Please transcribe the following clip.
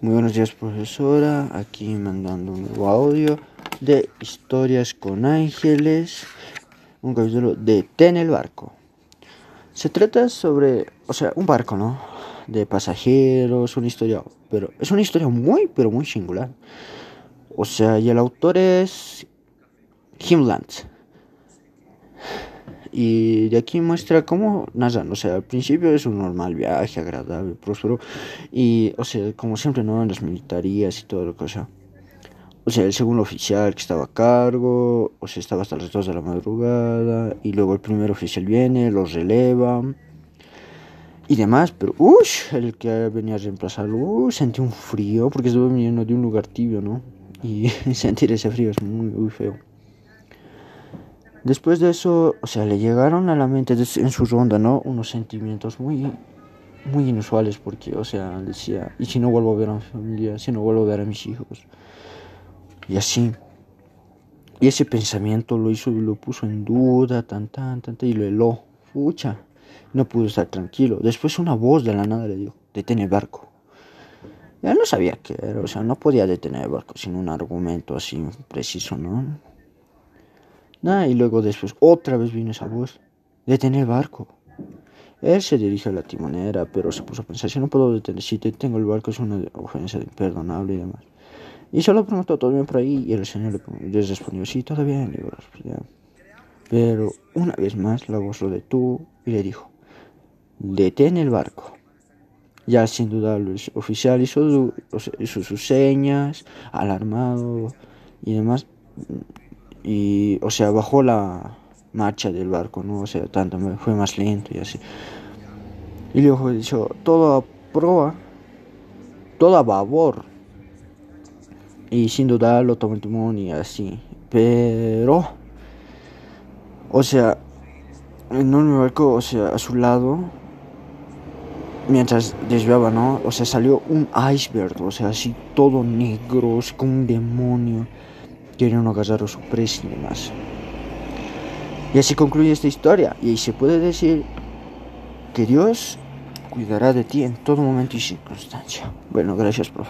Muy buenos días, profesora. Aquí mandando un nuevo audio de Historias con Ángeles, un capítulo de Ten el barco. Se trata sobre, o sea, un barco, ¿no? De pasajeros, una historia, pero es una historia muy, pero muy singular. O sea, y el autor es Himland. Y de aquí muestra cómo narran, o sea, al principio es un normal viaje, agradable, próspero, y, o sea, como siempre, ¿no? En las militarías y todo lo que, o sea, o sea, el segundo oficial que estaba a cargo, o sea, estaba hasta las 2 de la madrugada, y luego el primer oficial viene, los releva, y demás, pero, uy, el que venía a reemplazarlo, sentí un frío, porque estaba viniendo de un lugar tibio, ¿no? Y sentir ese frío es muy, muy feo. Después de eso, o sea, le llegaron a la mente en su ronda, ¿no? Unos sentimientos muy, muy inusuales, porque, o sea, decía, ¿y si no vuelvo a ver a mi familia? ¿Si no vuelvo a ver a mis hijos? Y así. Y ese pensamiento lo hizo, lo puso en duda, tan, tan, tan, y lo heló. Fucha. No pudo estar tranquilo. Después una voz de la nada le dijo, detén el barco. Ya no sabía qué era, o sea, no podía detener el barco sin un argumento así preciso, ¿no? Y luego después otra vez vino esa voz. Detener el barco. Él se dirige a la timonera, pero se puso a pensar, si no puedo detener, si tengo el barco es una ofensa imperdonable y demás. Y solo preguntó, ¿todo bien por ahí? Y el señor le respondió, sí, todo bien. Pero una vez más la voz lo detuvo y le dijo, detén el barco. Ya sin duda el oficial hizo sus señas, alarmado y demás y, o sea, bajó la marcha del barco, ¿no? O sea, tanto, fue más lento y así. Y luego dijo, todo a proa, todo a babor. Y sin duda lo tomó el timón y así. Pero, o sea, en un barco, o sea, a su lado, mientras desviaba, ¿no? O sea, salió un iceberg, o sea, así todo negro, como un demonio queriendo agarrar a presa y demás. Y así concluye esta historia. Y se puede decir que Dios cuidará de ti en todo momento y circunstancia. Bueno, gracias, profe.